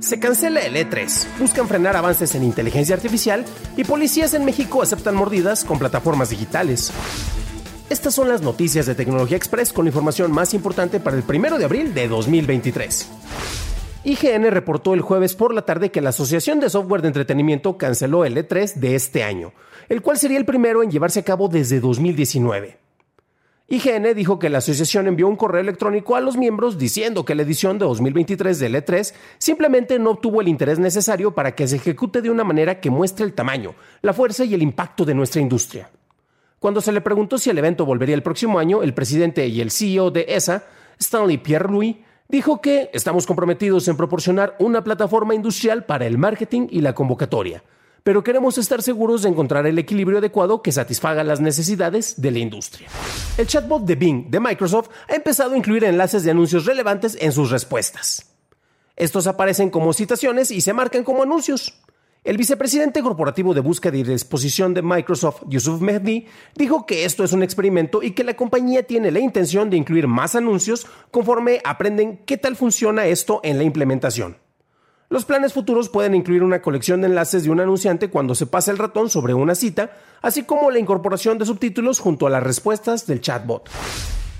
Se cancela el E3, buscan frenar avances en inteligencia artificial y policías en México aceptan mordidas con plataformas digitales. Estas son las noticias de Tecnología Express con información más importante para el 1 de abril de 2023. IGN reportó el jueves por la tarde que la Asociación de Software de Entretenimiento canceló el E3 de este año, el cual sería el primero en llevarse a cabo desde 2019. IGN dijo que la asociación envió un correo electrónico a los miembros diciendo que la edición de 2023 del E3 simplemente no obtuvo el interés necesario para que se ejecute de una manera que muestre el tamaño, la fuerza y el impacto de nuestra industria. Cuando se le preguntó si el evento volvería el próximo año, el presidente y el CEO de ESA, Stanley Pierre-Louis, dijo que estamos comprometidos en proporcionar una plataforma industrial para el marketing y la convocatoria pero queremos estar seguros de encontrar el equilibrio adecuado que satisfaga las necesidades de la industria. El chatbot de Bing de Microsoft ha empezado a incluir enlaces de anuncios relevantes en sus respuestas. Estos aparecen como citaciones y se marcan como anuncios. El vicepresidente corporativo de búsqueda y disposición de Microsoft, Yusuf Mehdi, dijo que esto es un experimento y que la compañía tiene la intención de incluir más anuncios conforme aprenden qué tal funciona esto en la implementación. Los planes futuros pueden incluir una colección de enlaces de un anunciante cuando se pasa el ratón sobre una cita, así como la incorporación de subtítulos junto a las respuestas del chatbot.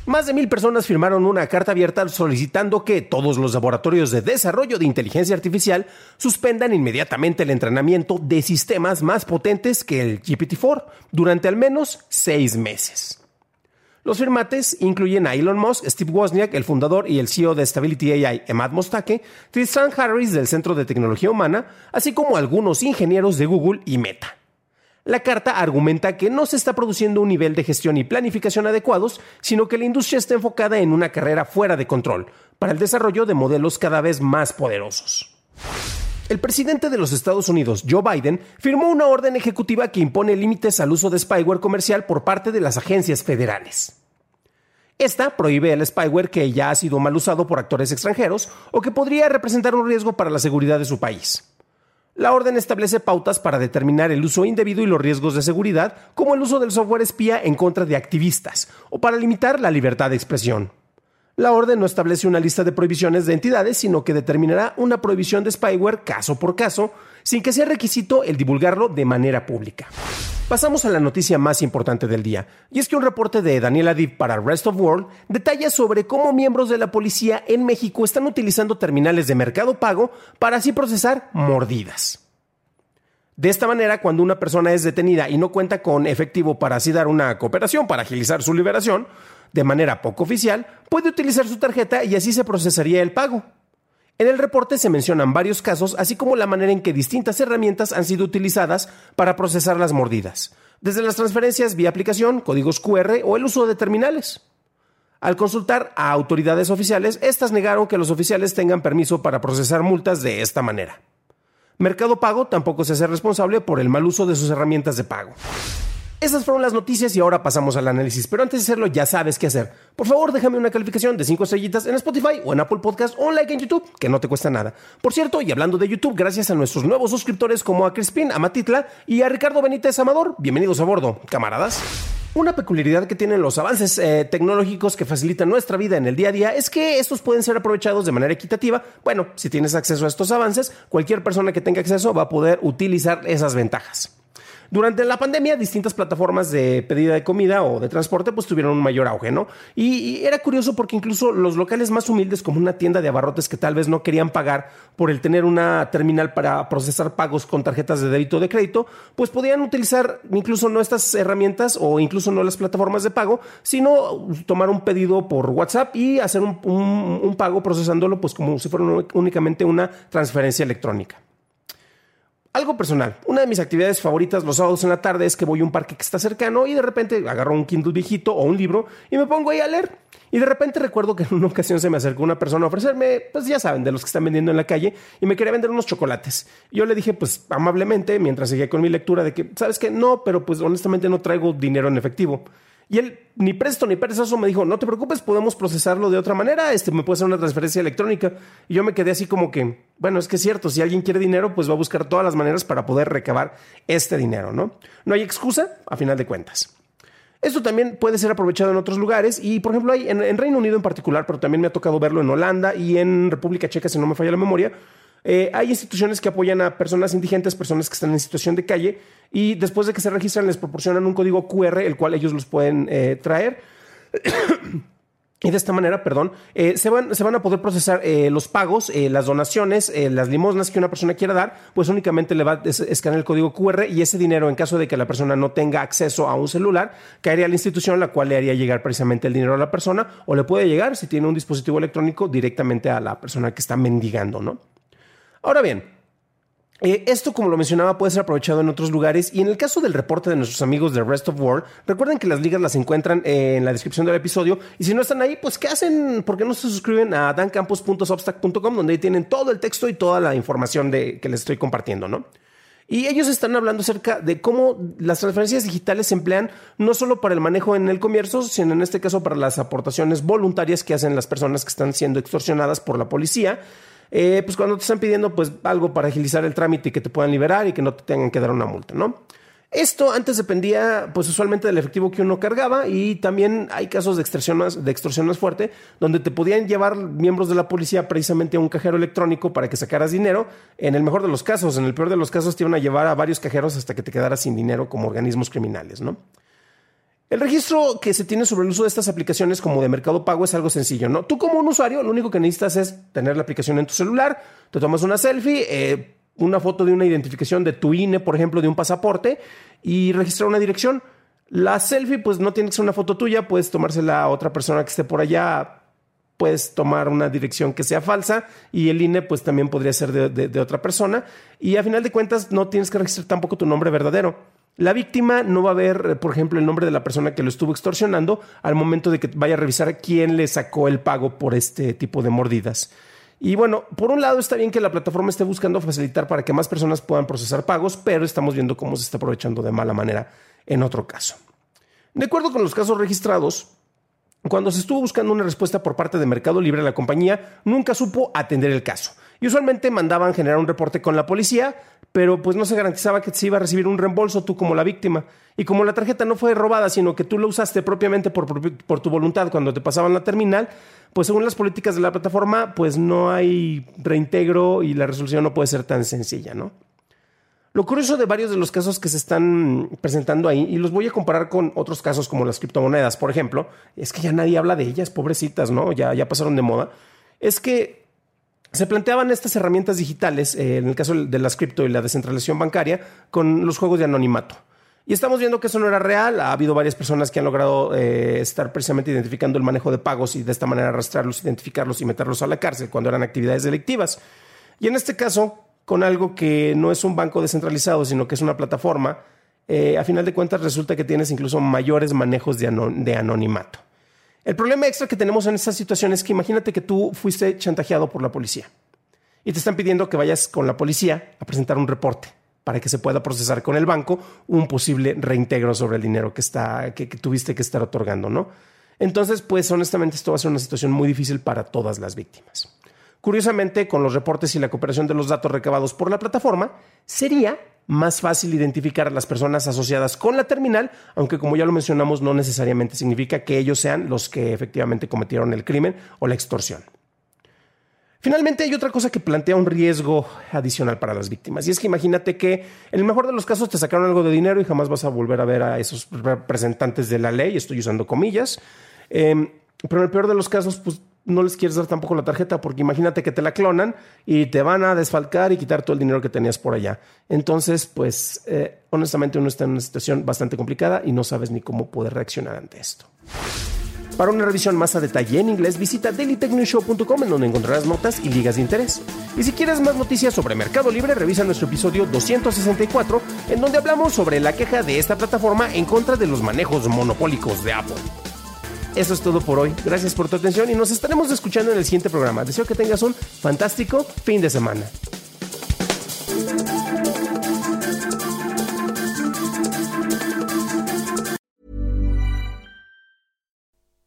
Más de mil personas firmaron una carta abierta solicitando que todos los laboratorios de desarrollo de inteligencia artificial suspendan inmediatamente el entrenamiento de sistemas más potentes que el GPT-4 durante al menos seis meses. Los firmantes incluyen a Elon Musk, Steve Wozniak, el fundador y el CEO de Stability AI, Emad Mostake, Tristan Harris del Centro de Tecnología Humana, así como algunos ingenieros de Google y Meta. La carta argumenta que no se está produciendo un nivel de gestión y planificación adecuados, sino que la industria está enfocada en una carrera fuera de control, para el desarrollo de modelos cada vez más poderosos. El presidente de los Estados Unidos, Joe Biden, firmó una orden ejecutiva que impone límites al uso de spyware comercial por parte de las agencias federales. Esta prohíbe el spyware que ya ha sido mal usado por actores extranjeros o que podría representar un riesgo para la seguridad de su país. La orden establece pautas para determinar el uso indebido y los riesgos de seguridad, como el uso del software espía en contra de activistas, o para limitar la libertad de expresión. La orden no establece una lista de prohibiciones de entidades, sino que determinará una prohibición de spyware caso por caso, sin que sea requisito el divulgarlo de manera pública. Pasamos a la noticia más importante del día, y es que un reporte de Daniel Adib para Rest of World detalla sobre cómo miembros de la policía en México están utilizando terminales de mercado pago para así procesar mordidas. De esta manera, cuando una persona es detenida y no cuenta con efectivo para así dar una cooperación para agilizar su liberación, de manera poco oficial, puede utilizar su tarjeta y así se procesaría el pago. En el reporte se mencionan varios casos, así como la manera en que distintas herramientas han sido utilizadas para procesar las mordidas, desde las transferencias vía aplicación, códigos QR o el uso de terminales. Al consultar a autoridades oficiales, estas negaron que los oficiales tengan permiso para procesar multas de esta manera. Mercado Pago tampoco se hace responsable por el mal uso de sus herramientas de pago. Esas fueron las noticias y ahora pasamos al análisis. Pero antes de hacerlo, ya sabes qué hacer. Por favor, déjame una calificación de 5 estrellitas en Spotify o en Apple Podcast o un like en YouTube, que no te cuesta nada. Por cierto, y hablando de YouTube, gracias a nuestros nuevos suscriptores como a Crispin, a Matitla y a Ricardo Benítez Amador. Bienvenidos a bordo, camaradas. Una peculiaridad que tienen los avances eh, tecnológicos que facilitan nuestra vida en el día a día es que estos pueden ser aprovechados de manera equitativa. Bueno, si tienes acceso a estos avances, cualquier persona que tenga acceso va a poder utilizar esas ventajas. Durante la pandemia, distintas plataformas de pedida de comida o de transporte pues tuvieron un mayor auge, ¿no? Y, era curioso porque incluso los locales más humildes, como una tienda de abarrotes que tal vez no querían pagar por el tener una terminal para procesar pagos con tarjetas de débito o de crédito, pues podían utilizar incluso no estas herramientas o incluso no las plataformas de pago, sino tomar un pedido por WhatsApp y hacer un, pago procesándolo pues como si fuera únicamente una transferencia electrónica. Algo personal. Una de mis actividades favoritas los sábados en la tarde es que voy a un parque que está cercano y de repente agarro un Kindle viejito o un libro y me pongo ahí a leer. Y de repente recuerdo que en una ocasión se me acercó una persona a ofrecerme, pues ya saben, de los que están vendiendo en la calle y me quería vender unos chocolates. yo le dije, pues amablemente, mientras seguía con mi lectura, de que, ¿sabes qué? No, pero pues honestamente no traigo dinero en efectivo. Y él, ni presto ni perezoso, me dijo, no te preocupes, podemos procesarlo de otra manera, este, me puede hacer una transferencia electrónica. Y yo me quedé así como que, bueno, es que es cierto, si alguien quiere dinero, pues va a buscar todas las maneras para poder recabar este dinero, ¿no? No hay excusa, a final de cuentas. Esto también puede ser aprovechado en otros lugares y, por ejemplo, hay en, en Reino Unido en particular, pero también me ha tocado verlo en Holanda y en República Checa, si no me falla la memoria, eh, hay instituciones que apoyan a personas indigentes, personas que están en situación de calle, y después de que se registran les proporcionan un código QR, el cual ellos los pueden eh, traer. Y de esta manera, perdón, eh, se, van, a poder procesar los pagos, las donaciones, las limosnas que una persona quiera dar, pues únicamente le va a escanear el código QR y ese dinero, en caso de que la persona no tenga acceso a un celular, caería a la institución, la cual le haría llegar precisamente el dinero a la persona, o le puede llegar, si tiene un dispositivo electrónico, directamente a la persona que está mendigando, ¿no? Ahora bien, eh, esto, como lo mencionaba, puede ser aprovechado en otros lugares y en el caso del reporte de nuestros amigos de Rest of World, recuerden que las ligas las encuentran en la descripción del episodio y si no están ahí, pues ¿qué hacen? ¿Por qué no se suscriben a dancampus.substack.com donde ahí tienen todo el texto y toda la información de, que les estoy compartiendo, ¿no? Y ellos están hablando acerca de cómo las transferencias digitales se emplean no solo para el manejo en el comercio, sino en este caso para las aportaciones voluntarias que hacen las personas que están siendo extorsionadas por la policía eh, pues cuando te están pidiendo pues algo para agilizar el trámite y que te puedan liberar y que no te tengan que dar una multa, ¿no? Esto antes dependía, pues usualmente del efectivo que uno cargaba y también hay casos de extorsión más, de extorsión más fuerte donde te podían llevar miembros de la policía precisamente a un cajero electrónico para que sacaras dinero. En el mejor de los casos, en el peor de los casos te iban a llevar a varios cajeros hasta que te quedaras sin dinero como organismos criminales, ¿no? El registro que se tiene sobre el uso de estas aplicaciones como de mercado pago es algo sencillo, ¿no? Tú como un usuario lo único que necesitas es tener la aplicación en tu celular, te tomas una selfie, eh, una foto de una identificación de tu INE, por ejemplo, de un pasaporte y registrar una dirección. La selfie, pues no tiene que ser una foto tuya, puedes tomársela a otra persona que esté por allá, puedes tomar una dirección que sea falsa y el INE pues también podría ser de, de otra persona y a final de cuentas no tienes que registrar tampoco tu nombre verdadero. La víctima no va a ver, eh, por ejemplo, el nombre de la persona que lo estuvo extorsionando al momento de que vaya a revisar quién le sacó el pago por este tipo de mordidas. Y bueno, por un lado está bien que la plataforma esté buscando facilitar para que más personas puedan procesar pagos, pero estamos viendo cómo se está aprovechando de mala manera en otro caso. De acuerdo con los casos registrados, cuando se estuvo buscando una respuesta por parte de Mercado Libre, la compañía nunca supo atender el caso. Y usualmente mandaban generar un reporte con la policía, pero pues no se garantizaba que se iba a recibir un reembolso tú como la víctima. Y como la tarjeta no fue robada, sino que tú la usaste propiamente por, por, tu voluntad cuando te pasaban la terminal, pues según las políticas de la plataforma, pues no hay reintegro y la resolución no puede ser tan sencilla, ¿no? Lo curioso de varios de los casos que se están presentando ahí, y los voy a comparar con otros casos como las criptomonedas, por ejemplo, es que ya nadie habla de ellas, pobrecitas, ¿no? Ya, ya pasaron de moda. Es que se planteaban estas herramientas digitales, eh, en el caso de las cripto y la descentralización bancaria, con los juegos de anonimato. Y estamos viendo que eso no era real. Ha habido varias personas que han logrado eh, estar precisamente identificando el manejo de pagos y de esta manera arrastrarlos, identificarlos y meterlos a la cárcel cuando eran actividades delictivas. Y en este caso, con algo que no es un banco descentralizado, sino que es una plataforma, eh, a final de cuentas resulta que tienes incluso mayores manejos de anonimato. El problema extra que tenemos en esta situación es que imagínate que tú fuiste chantajeado por la policía y te están pidiendo que vayas con la policía a presentar un reporte para que se pueda procesar con el banco un posible reintegro sobre el dinero que, está, que, tuviste que estar otorgando, ¿no? Entonces, pues honestamente esto va a ser una situación muy difícil para todas las víctimas. Curiosamente, con los reportes y la cooperación de los datos recabados por la plataforma, sería más fácil identificar a las personas asociadas con la terminal, aunque como ya lo mencionamos, no necesariamente significa que ellos sean los que efectivamente cometieron el crimen o la extorsión. Finalmente hay otra cosa que plantea un riesgo adicional para las víctimas y es que imagínate que en el mejor de los casos te sacaron algo de dinero y jamás vas a volver a ver a esos representantes de la ley, estoy usando comillas, em, pero en el peor de los casos pues no les quieres dar tampoco la tarjeta porque imagínate que te la clonan y te van a desfalcar y quitar todo el dinero que tenías por allá. Entonces pues eh, honestamente uno está en una situación bastante complicada y no sabes ni cómo poder reaccionar ante esto. Para una revisión más a detalle en inglés, visita dailytechnewshow.com en donde encontrarás notas y ligas de interés. Y si quieres más noticias sobre Mercado Libre, revisa nuestro episodio 264, en donde hablamos sobre la queja de esta plataforma en contra de los manejos monopólicos de Apple. Eso es todo por hoy. Gracias por tu atención y nos estaremos escuchando en el siguiente programa. Deseo que tengas un fantástico fin de semana.